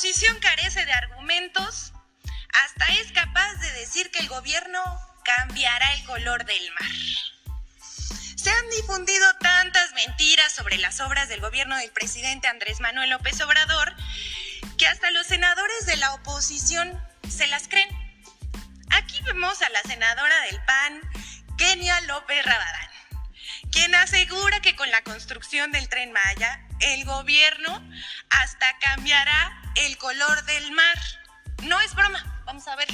oposición carece de argumentos, hasta es capaz de decir que el gobierno cambiará el color del mar. Se han difundido tantas mentiras sobre las obras del gobierno del presidente Andrés Manuel López Obrador que hasta los senadores de la oposición se las creen. Aquí vemos a la senadora del PAN, Kenia López Rabadán, quien asegura que con la construcción del tren Maya, el gobierno hasta cambiará el color del mar. No es broma, vamos a ver.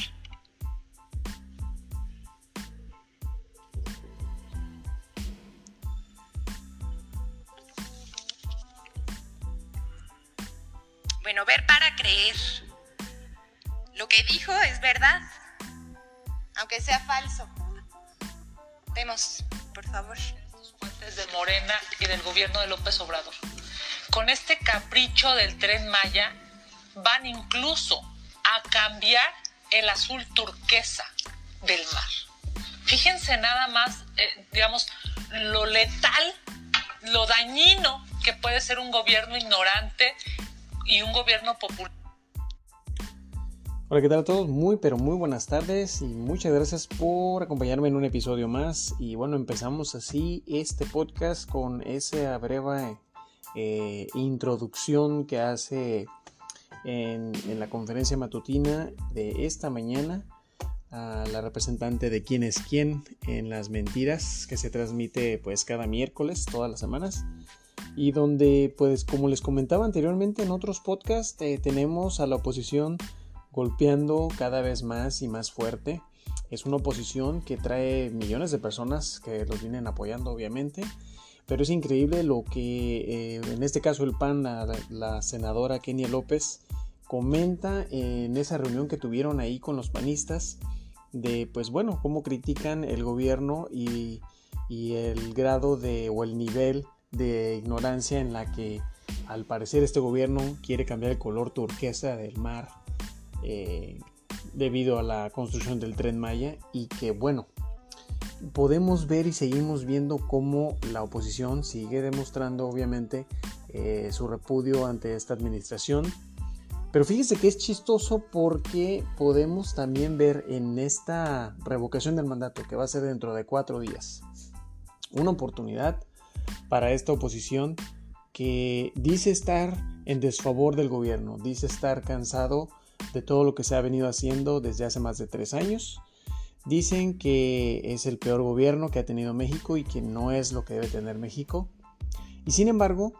Bueno, ver para creer. Lo que dijo es verdad, aunque sea falso. Vemos, por favor. Fuentes de Morena y del gobierno de López Obrador. Con este capricho del tren Maya, van incluso a cambiar el azul turquesa del mar. Fíjense nada más, eh, digamos, lo letal, lo dañino que puede ser un gobierno ignorante y un gobierno popular. Hola, ¿qué tal a todos? Muy, pero muy buenas tardes y muchas gracias por acompañarme en un episodio más. Y bueno, empezamos así este podcast con esa breve eh, introducción que hace en, la conferencia matutina de esta mañana a la representante de quién es quién en las mentiras que se transmite pues cada miércoles todas las semanas y donde pues como les comentaba anteriormente en otros podcasts eh, tenemos a la oposición golpeando cada vez más y más fuerte. Es una oposición que trae millones de personas que los vienen apoyando obviamente, pero es increíble lo que eh, en este caso el PAN, la, senadora Kenia López, comenta en esa reunión que tuvieron ahí con los panistas de pues bueno, cómo critican el gobierno y, y el grado de o el nivel de ignorancia en la que al parecer este gobierno quiere cambiar el color turquesa del mar eh, debido a la construcción del tren Maya y que bueno, podemos ver y seguimos viendo cómo la oposición sigue demostrando obviamente eh, su repudio ante esta administración. Pero fíjese que es chistoso porque podemos también ver en esta revocación del mandato que va a ser dentro de cuatro días una oportunidad para esta oposición que dice estar en desfavor del gobierno, dice estar cansado de todo lo que se ha venido haciendo desde hace más de tres años. Dicen que es el peor gobierno que ha tenido México y que no es lo que debe tener México. Y sin embargo,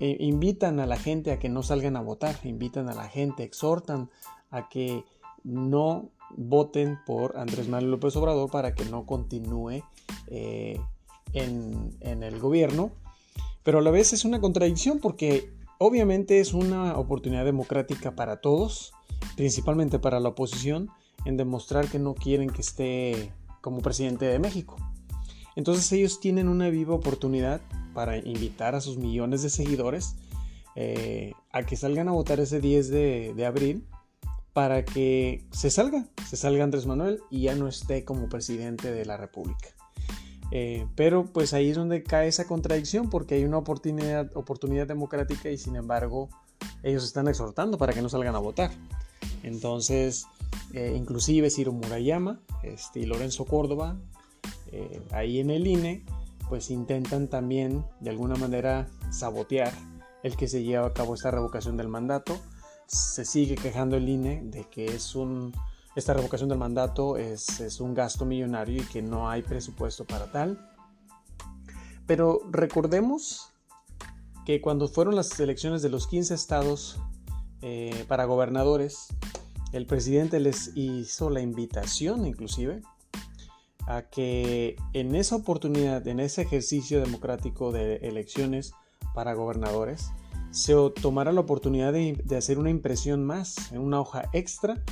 eh, invitan a la gente a que no salgan a votar, invitan a la gente, exhortan a que no voten por Andrés Manuel López Obrador para que no continúe eh, en, el gobierno, pero a la vez es una contradicción porque obviamente es una oportunidad democrática para todos, principalmente para la oposición, en demostrar que no quieren que esté como presidente de México. Entonces ellos tienen una viva oportunidad para invitar a sus millones de seguidores eh, a que salgan a votar ese 10 de, abril para que se salga, se salga Andrés Manuel y ya no esté como presidente de la República. Eh, pero pues ahí es donde cae esa contradicción porque hay una oportunidad democrática y sin embargo ellos están exhortando para que no salgan a votar. Entonces, eh, inclusive Ciro Murayama este, y Lorenzo Córdoba, eh, ahí en el INE, pues intentan también de alguna manera sabotear el que se lleva a cabo esta revocación del mandato. Se sigue quejando el INE de que es un esta revocación del mandato es, un gasto millonario y que no hay presupuesto para tal. Pero recordemos que cuando fueron las elecciones de los 15 estados eh, para gobernadores, el presidente les hizo la invitación inclusive a que en esa oportunidad, en ese ejercicio democrático de elecciones para gobernadores, se tomara la oportunidad de, hacer una impresión más, en una hoja extra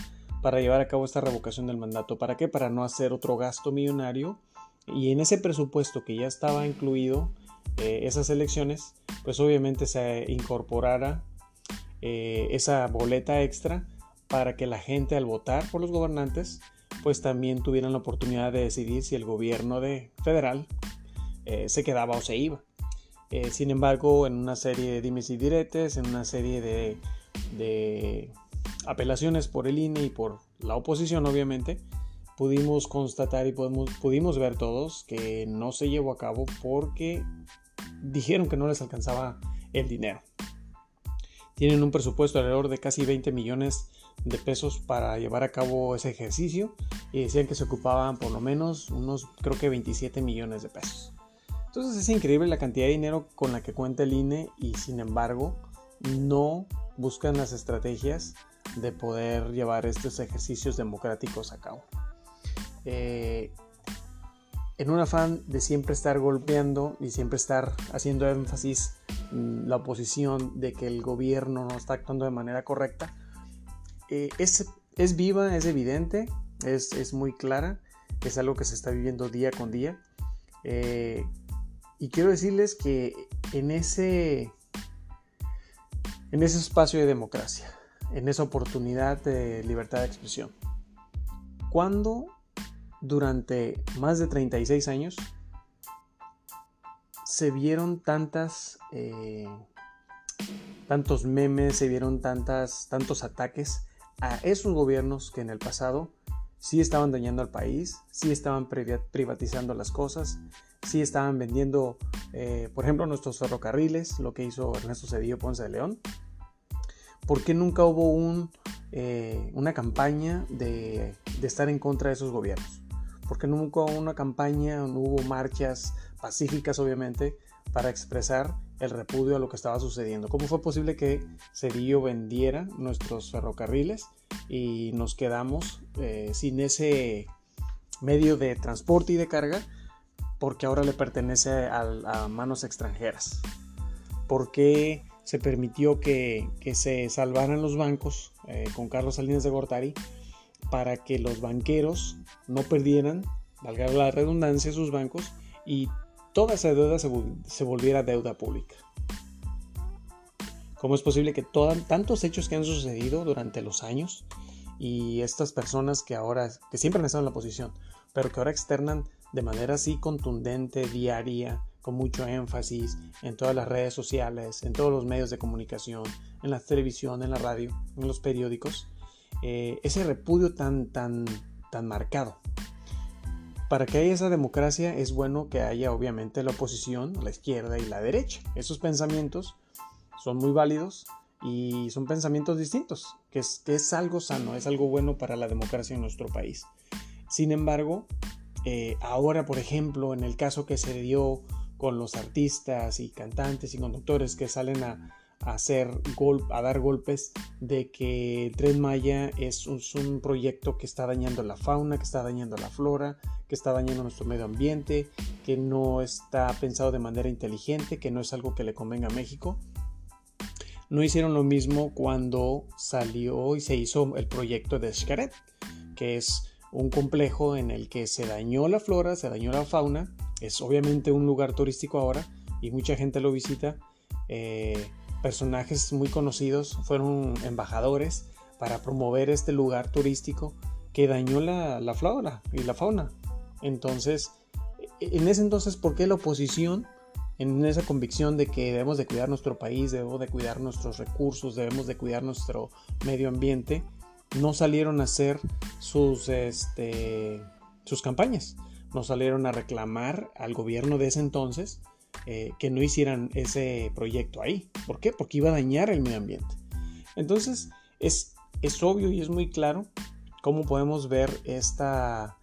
para llevar a cabo esta revocación del mandato. ¿Para qué? Para no hacer otro gasto millonario y en ese presupuesto que ya estaba incluido eh, esas elecciones, pues obviamente se incorporara eh, esa boleta extra para que la gente al votar por los gobernantes pues también tuvieran la oportunidad de decidir si el gobierno de federal eh, se quedaba o se iba. sin embargo, en una serie de dimes y diretes, en una serie de de apelaciones por el INE y por la oposición, obviamente, pudimos constatar y pudimos, pudimos ver todos que no se llevó a cabo porque dijeron que no les alcanzaba el dinero. Tienen un presupuesto alrededor de casi 20 millones de pesos para llevar a cabo ese ejercicio y decían que se ocupaban por lo menos unos creo que 27 millones de pesos. Entonces es increíble la cantidad de dinero con la que cuenta el INE y sin embargo no buscan las estrategias de poder llevar estos ejercicios democráticos a cabo. Eh, en un afán de siempre estar golpeando y siempre estar haciendo énfasis en la oposición de que el gobierno no está actuando de manera correcta, eh, es, es, viva, es evidente, es, es, muy clara, es algo que se está viviendo día con día. Eh, y quiero decirles que en ese, en ese espacio de democracia, en esa oportunidad de libertad de expresión, cuando durante más de 36 años se vieron tantas eh, tantos memes, se vieron tantas, tantos ataques a esos gobiernos que en el pasado sí estaban dañando al país, sí estaban privatizando las cosas, sí estaban vendiendo, eh, por ejemplo, nuestros ferrocarriles, lo que hizo Ernesto Cedillo Ponce de León. ¿Por qué nunca hubo eh, una campaña de, de, estar en contra de esos gobiernos? ¿Por qué nunca hubo una campaña, no hubo marchas pacíficas, obviamente, para expresar el repudio a lo que estaba sucediendo. ¿Cómo fue posible que Cedillo vendiera nuestros ferrocarriles y nos quedamos eh, sin ese medio de transporte y de carga porque ahora le pertenece a, manos extranjeras? ¿Por qué se permitió que, se salvaran los bancos eh, con Carlos Salinas de Gortari para que los banqueros no perdieran, valga la redundancia, sus bancos y toda esa deuda se, volviera deuda pública. ¿Cómo es posible que tantos hechos que han sucedido durante los años y estas personas que ahora, que siempre han estado en la posición, pero que ahora externan de manera así contundente, diaria, con mucho énfasis en todas las redes sociales, en todos los medios de comunicación, en la televisión, en la radio, en los periódicos, eh, ese repudio tan, tan, tan marcado para que haya esa democracia es bueno que haya obviamente la oposición, la izquierda y la derecha. Esos pensamientos son muy válidos y son pensamientos distintos, que es, algo sano, es algo bueno para la democracia en nuestro país. Sin embargo, eh, ahora, por ejemplo, en el caso que se dio con los artistas y cantantes y conductores que salen a, a hacer a dar golpes de que el Tren Maya es un, proyecto que está dañando la fauna, que está dañando la flora, que está dañando nuestro medio ambiente, que no está pensado de manera inteligente, que no es algo que le convenga a México. No hicieron lo mismo cuando salió y se hizo el proyecto de Xcaret, que es un complejo en el que se dañó la flora, se dañó la fauna. Es obviamente un lugar turístico ahora y mucha gente lo visita. Eh, personajes muy conocidos fueron embajadores para promover este lugar turístico que dañó la, flora y la fauna. Entonces, en ese entonces, ¿por qué la oposición, en esa convicción de que debemos de cuidar nuestro país, debemos de cuidar nuestros recursos, debemos de cuidar nuestro medio ambiente, no salieron a hacer sus, este, sus campañas? No salieron a reclamar al gobierno de ese entonces eh, que no hicieran ese proyecto ahí. ¿Por qué? Porque iba a dañar el medio ambiente. Entonces, es, es obvio y es muy claro cómo podemos ver esta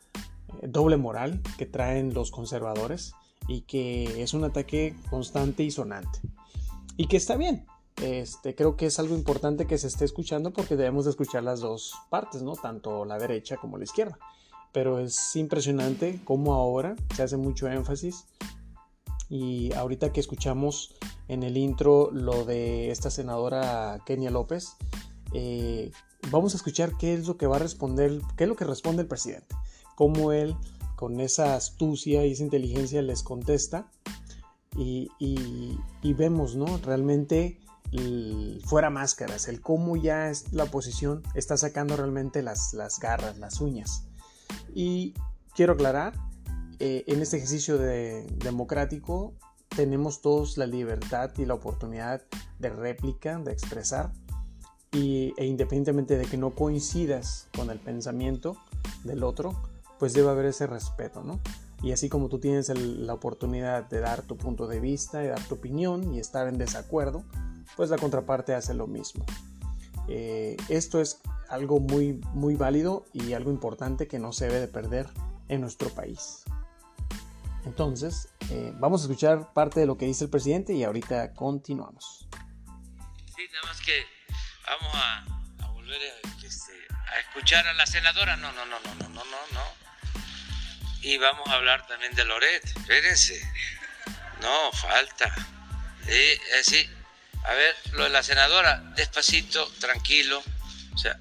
eh, doble moral que traen los conservadores y que es un ataque constante y sonante. Y que está bien. Este, creo que es algo importante que se esté escuchando porque debemos de escuchar las dos partes, ¿no? Tanto la derecha como la izquierda. Pero es impresionante cómo ahora se hace mucho énfasis y ahorita que escuchamos en el intro lo de esta senadora Kenia López, eh, vamos a escuchar qué es lo que va a responder, qué es lo que responde el presidente, cómo él con esa astucia y esa inteligencia les contesta y, vemos, ¿no? Realmente fuera máscaras, el cómo ya es la oposición está sacando realmente las garras, las uñas. Y quiero aclarar, eh, en este ejercicio democrático tenemos todos la libertad y la oportunidad de réplica, de expresar. y, e independientemente de que no coincidas con el pensamiento del otro, pues debe haber ese respeto, ¿no? Y así como tú tienes la oportunidad de dar tu punto de vista, de dar tu opinión y estar en desacuerdo, pues la contraparte hace lo mismo. Eh, esto es algo muy, muy válido y algo importante que no se debe de perder en nuestro país. Entonces, eh, vamos a escuchar parte de lo que dice el presidente y ahorita continuamos. Sí, nada más que vamos a, volver este, a, escuchar a la senadora. No, no, no, no, no, no, no, no. Y vamos a hablar también de Loret. Espérense. No, falta. Sí, sí. A ver, lo de la senadora, despacito, tranquilo. O sea,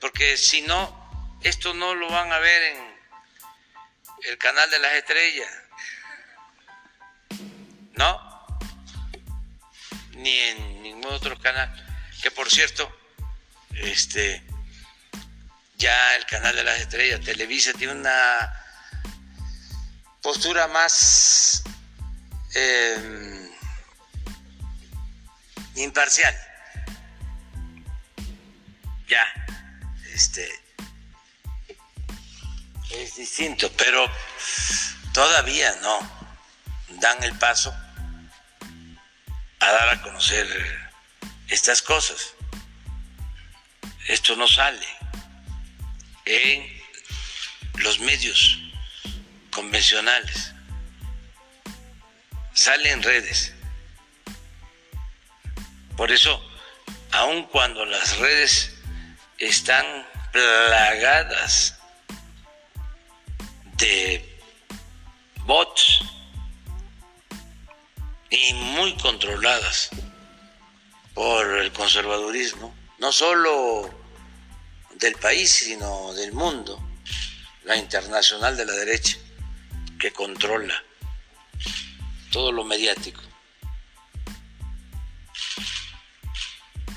porque si no, esto no lo van a ver en el canal de las estrellas. ¿No? Ni en ningún otro canal. Que por cierto, este ya el canal de las estrellas, Televisa, tiene una postura más em, imparcial. Ya, este es distinto, pero todavía no dan el paso a dar a conocer estas cosas. Esto no sale en los medios convencionales, sale en redes. Por eso, aun cuando las redes están plagadas de bots y muy controladas por el conservadurismo, no solo del país, sino del mundo, la internacional de la derecha, que controla todo lo mediático.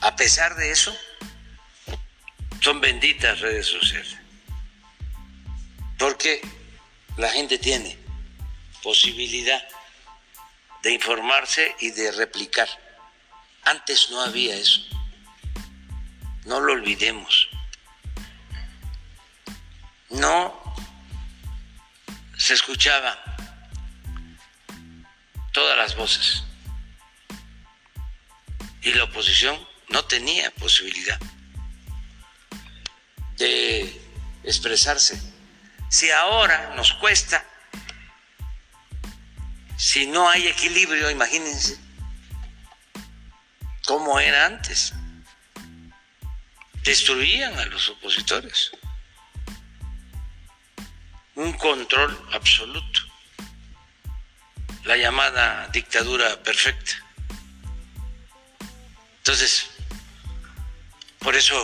A pesar de eso, son benditas redes sociales, porque la gente tiene posibilidad de informarse y de replicar. Antes no había eso. No lo olvidemos no se escuchaban todas las voces y la oposición no tenía posibilidad de expresarse. Si ahora nos cuesta, si no hay equilibrio, imagínense cómo era antes. Destruían a los opositores un control absoluto, la llamada dictadura perfecta. Entonces, por eso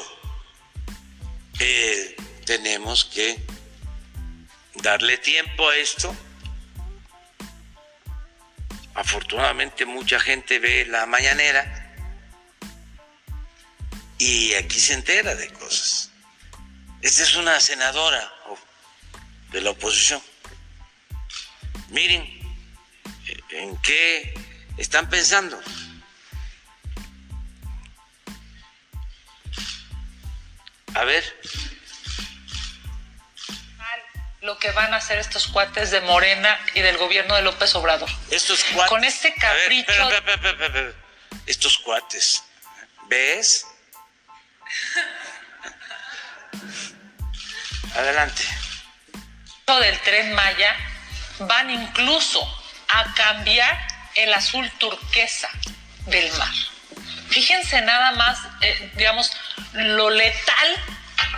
eh, tenemos que darle tiempo a esto. Afortunadamente mucha gente ve la mañanera y aquí se entera de cosas. Esta es una senadora de la oposición. Miren en qué están pensando. A ver. Lo que van a hacer estos cuates de Morena y del gobierno de López Obrador. Estos cuates. Con este capricho. estos cuates. ¿Ves? Adelante del tren Maya van incluso a cambiar el azul turquesa del mar. Fíjense nada más, eh, digamos, lo letal,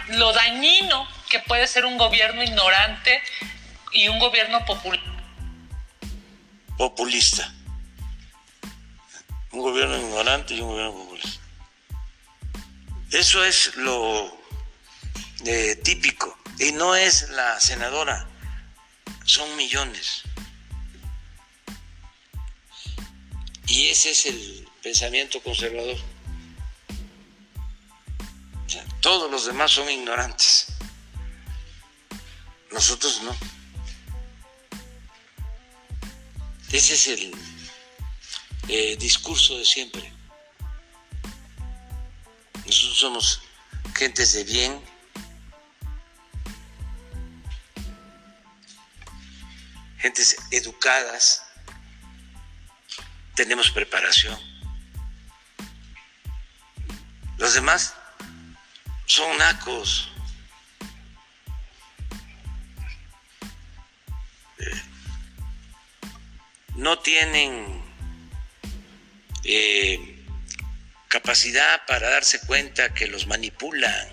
lo dañino que puede ser un gobierno ignorante y un gobierno populista. Un gobierno ignorante y un gobierno populista. Eso es lo eh, típico y no es la senadora, son millones. Y ese es el pensamiento conservador. todos los demás son ignorantes. Nosotros no. Ese es el eh, discurso de siempre. nosotros somos gentes de bien, gentes educadas, tenemos preparación. Los demás son nacos. No tienen eh, capacidad para darse cuenta que los manipulan,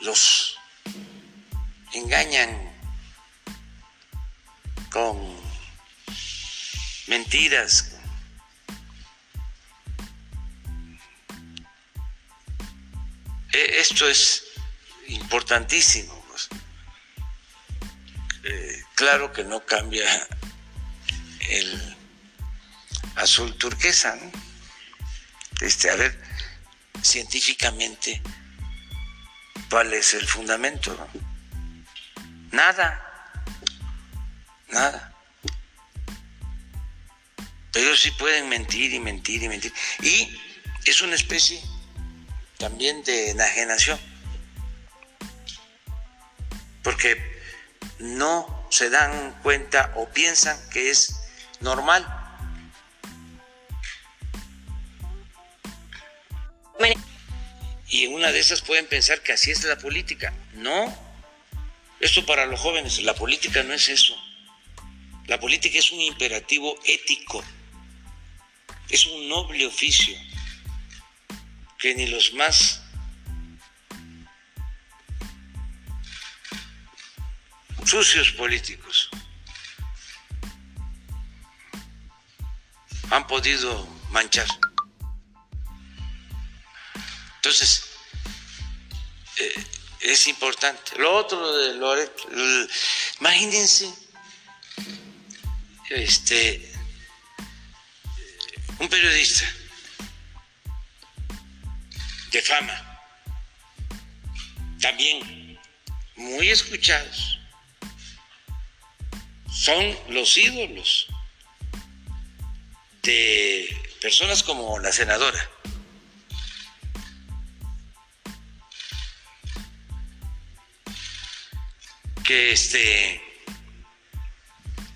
los engañan con mentiras. E, esto es importantísimo. Eh, claro que no cambia el azul turquesa. Este, a ver, científicamente, ¿cuál es el fundamento? Nada nada. Pero sí pueden mentir y mentir y mentir. Y es una especie también de enajenación. Porque no se dan cuenta o piensan que es normal. Y en una de esas pueden pensar que así es la política. No. Esto para los jóvenes, la política no es eso. La política es un imperativo ético, es un noble oficio que ni los más sucios políticos han podido manchar. Entonces, eh, es importante. Lo otro de Loret, imagínense este, un periodista de fama, también muy escuchados, son los ídolos de personas como la senadora. que este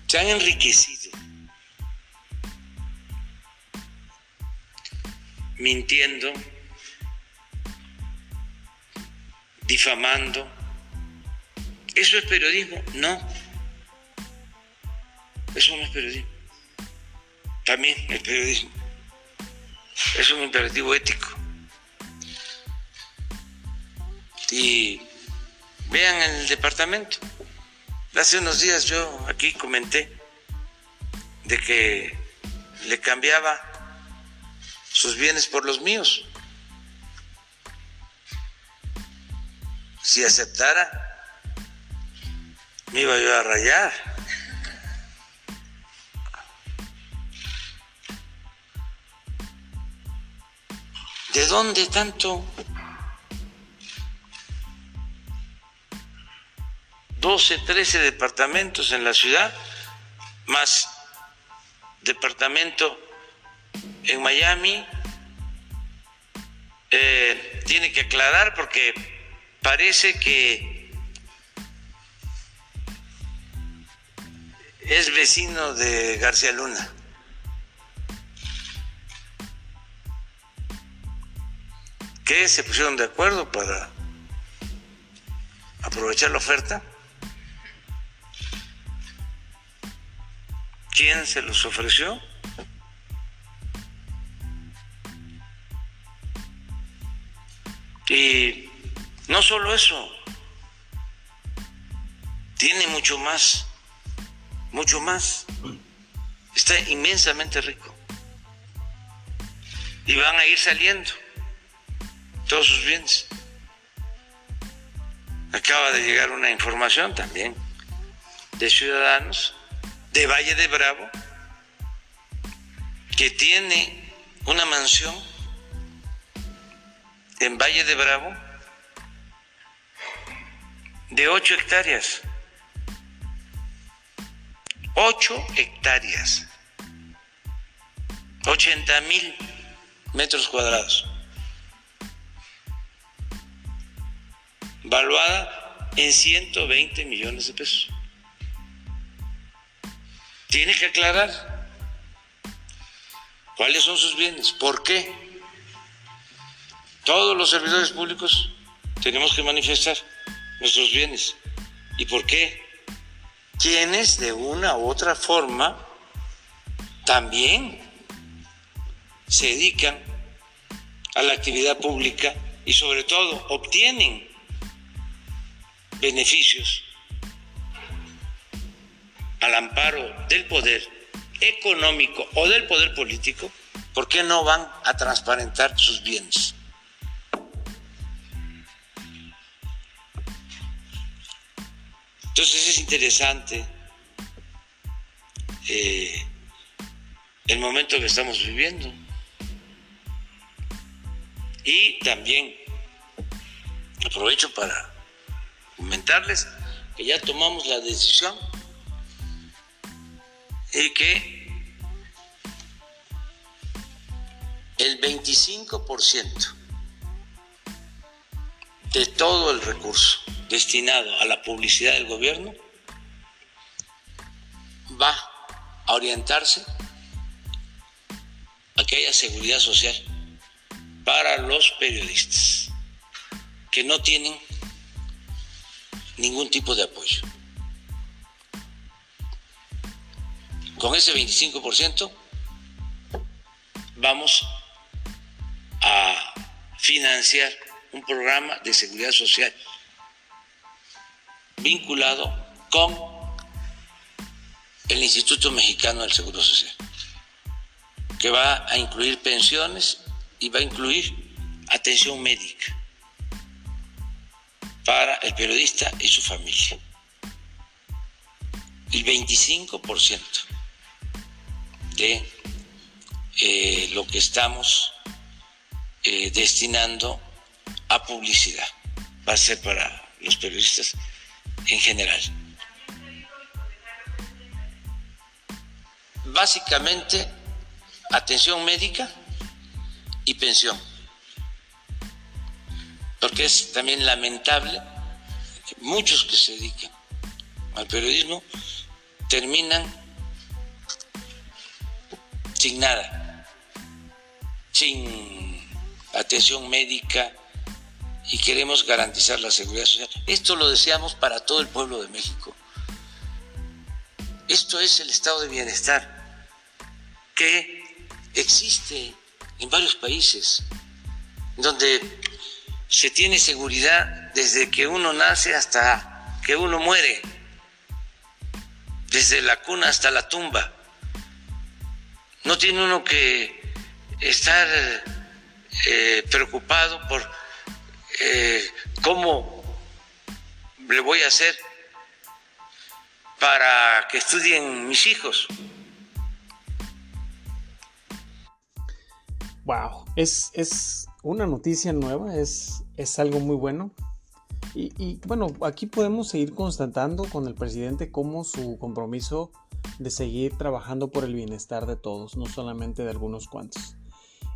se han enriquecido mintiendo, difamando. ¿Eso es periodismo? No. Eso no es periodismo. También es periodismo. Es un imperativo ético. Y vean el departamento. Hace unos días yo aquí comenté de que le cambiaba sus bienes por los míos. Si aceptara, me iba yo a rayar. ¿De dónde tanto 12, 13 departamentos en la ciudad, más departamento en Miami. Eh, tiene que aclarar porque parece que es vecino de García Luna. Que se pusieron de acuerdo para aprovechar la oferta. ¿Quién se los ofreció? Y no solo eso, tiene mucho más, mucho más. Está inmensamente rico. Y van a ir saliendo todos sus bienes. Acaba de llegar una información también de ciudadanos de Valle de Bravo, que tiene una mansión en Valle de Bravo de 8 hectáreas. 8 hectáreas. 80 mil metros cuadrados, valuada en 120 millones de pesos. Tiene que aclarar cuáles son sus bienes, por qué. Todos los servidores públicos tenemos que manifestar nuestros bienes y por qué. Quienes de una u otra forma también se dedican a la actividad pública y sobre todo obtienen beneficios al amparo del poder económico o del poder político, ¿por qué no van a transparentar sus bienes? Entonces es interesante eh, el momento que estamos viviendo. Y también aprovecho para comentarles que ya tomamos la decisión y que el 25% de todo el recurso destinado a la publicidad del gobierno va a orientarse a que haya seguridad social para los periodistas que no tienen ningún tipo de apoyo. Con ese 25% vamos a financiar un programa de seguridad social vinculado con el Instituto Mexicano del Seguro Social, que va a incluir pensiones y va a incluir atención médica para el periodista y su familia. El 25% de eh, lo que estamos eh, destinando a publicidad va a ser para los periodistas en general. Básicamente, atención médica y pensión. Porque es también lamentable que muchos que se dedican al periodismo terminan sin nada, sin atención médica, y queremos garantizar la seguridad social. Esto lo deseamos para todo el pueblo de México. Esto es el estado de bienestar que existe en varios países, donde se tiene seguridad desde que uno nace hasta que uno muere, desde la cuna hasta la tumba. No tiene uno que estar eh, preocupado por eh, ¿cómo le voy a hacer para que estudien mis hijos? Wow, es, es una noticia nueva, es, es algo muy bueno. Y, bueno, aquí podemos seguir constatando con el presidente como su compromiso de seguir trabajando por el bienestar de todos, no solamente de algunos cuantos.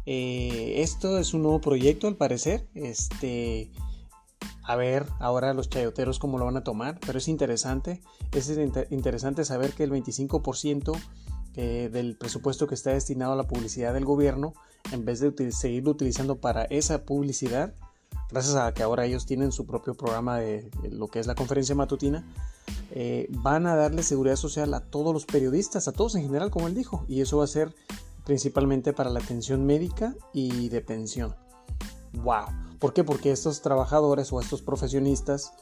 Eh, esto es un nuevo proyecto al parecer. Este, a ver ahora los chayoteros cómo lo van a tomar, pero es interesante. Es interesante saber que el 25% eh, del presupuesto que está destinado a la publicidad del gobierno, en vez de seguirlo utilizando para esa publicidad, gracias a que ahora ellos tienen su propio programa de, lo que es la conferencia matutina, eh, van a darle seguridad social a todos los periodistas, a todos en general, como él dijo, y eso va a ser principalmente para la atención médica y de pensión. ¡Wow! ¿Por qué? Porque estos trabajadores o estos profesionistas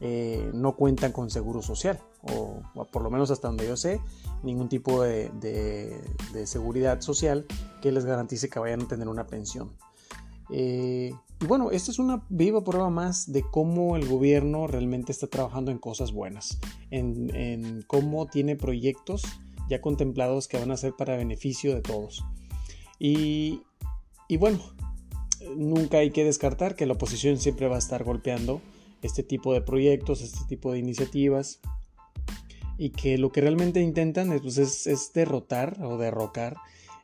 eh, no cuentan con seguro social, o, por lo menos hasta donde yo sé, ningún tipo de, seguridad social que les garantice que vayan a tener una pensión. Eh, y bueno, esta es una viva prueba más de cómo el gobierno realmente está trabajando en cosas buenas, en, en cómo tiene proyectos ya contemplados que van a ser para beneficio de todos. Y, bueno, nunca hay que descartar que la oposición siempre va a estar golpeando este tipo de proyectos, este tipo de iniciativas, y que lo que realmente intentan es, pues, es, derrotar o derrocar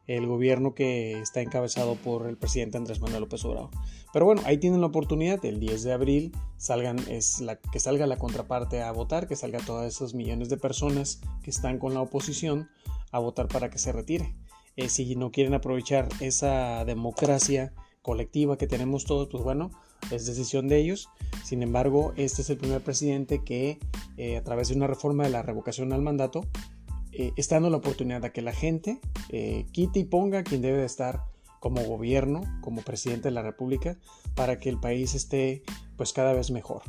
el gobierno que está encabezado por el presidente Andrés Manuel López Obrador. Pero bueno, ahí tienen la oportunidad, el 10 de abril salgan, es la, que salga la contraparte a votar, que salga todas esas millones de personas que están con la oposición a votar para que se retire. Eh, si no quieren aprovechar esa democracia colectiva que tenemos todos, pues bueno, es decisión de ellos. Sin embargo, este es el primer presidente que eh, a través de una reforma de la revocación al mandato eh, está dando la oportunidad a que la gente eh, quite y ponga quien debe de estar como gobierno, como presidente de la República, para que el país esté pues cada vez mejor.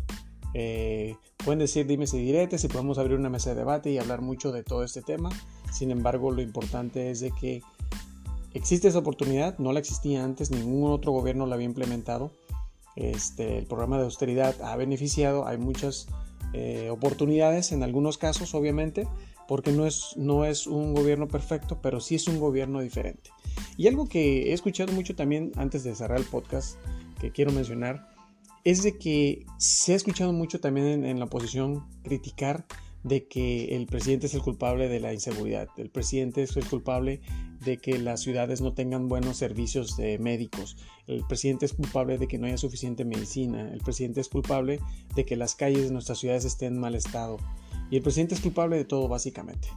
pueden decir dime si diretes si podemos abrir una mesa de debate y hablar mucho de todo este tema. Sin embargo, lo importante es de que existe esa oportunidad, no la existía antes, ningún otro gobierno la había implementado. Este, el programa de austeridad ha beneficiado, hay muchas eh, oportunidades en algunos casos, obviamente, porque no es, no es un gobierno perfecto, pero sí es un gobierno diferente. Y algo que he escuchado mucho también antes de cerrar el podcast, que quiero mencionar, es de que se ha escuchado mucho también en la oposición criticar de que el presidente es el culpable de la inseguridad, el presidente es el culpable de que las ciudades no tengan buenos servicios de médicos, el presidente es culpable de que no haya suficiente medicina, el presidente es culpable de que las calles de nuestras ciudades estén en mal estado y el presidente es culpable de todo básicamente.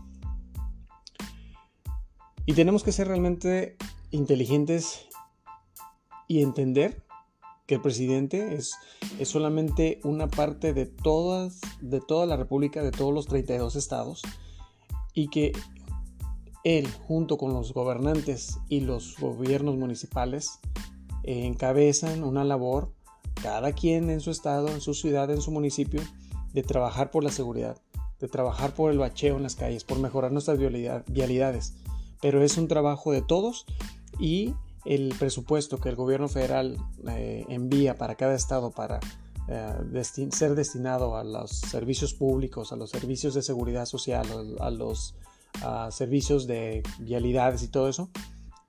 Y tenemos que ser realmente inteligentes y entender que el presidente es, es solamente una parte de, todas, de toda la República, de todos los 32 estados, y que él, junto con los gobernantes y los gobiernos municipales, encabezan una labor, cada quien en su estado, en su ciudad, en su municipio, de trabajar por la seguridad, de trabajar por el bacheo en las calles, por mejorar nuestras vialidades. Pero es un trabajo de todos y el presupuesto que el gobierno federal eh, envía para cada estado para eh, ser destinado a los servicios públicos, a los servicios de seguridad social, a los servicios de vialidades y todo eso,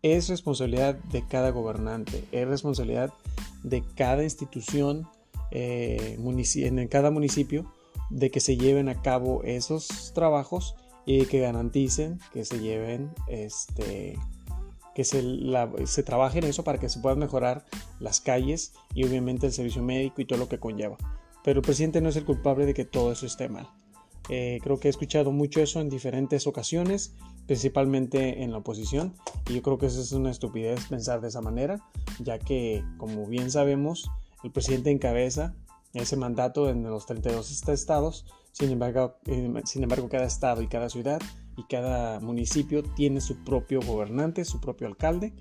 es responsabilidad de cada gobernante, es responsabilidad de cada institución eh, en cada municipio de que se lleven a cabo esos trabajos y que garanticen que se lleven este, que se, trabaje en eso para que se puedan mejorar las calles y obviamente el servicio médico y todo lo que conlleva. Pero el presidente no es el culpable de que todo eso esté mal. Eh, creo que he escuchado mucho eso en diferentes ocasiones, principalmente en la oposición, y yo creo que eso es una estupidez pensar de esa manera, ya que, como bien sabemos, el presidente encabeza ese mandato en los 32 estados, sin embargo, eh, sin embargo cada estado y cada ciudad y cada municipio tiene su propio gobernante, su propio alcalde.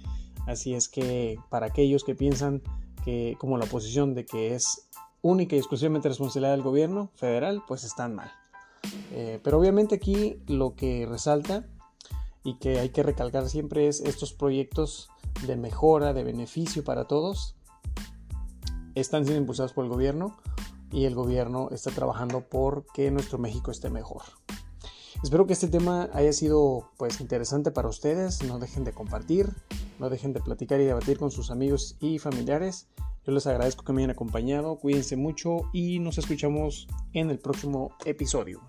Así es que para aquellos que piensan que como la oposición de que es única y exclusivamente responsabilidad del gobierno federal, pues están mal. Eh, pero obviamente aquí lo que resalta y que hay que recalcar siempre es estos proyectos de mejora, de beneficio para todos, están siendo impulsados por el gobierno y el gobierno está trabajando por que nuestro México esté mejor. Espero que este tema haya sido pues interesante para ustedes. No dejen de compartir, no dejen de platicar y debatir con sus amigos y familiares. Yo les agradezco que me hayan acompañado. Cuídense mucho y nos escuchamos en el próximo episodio.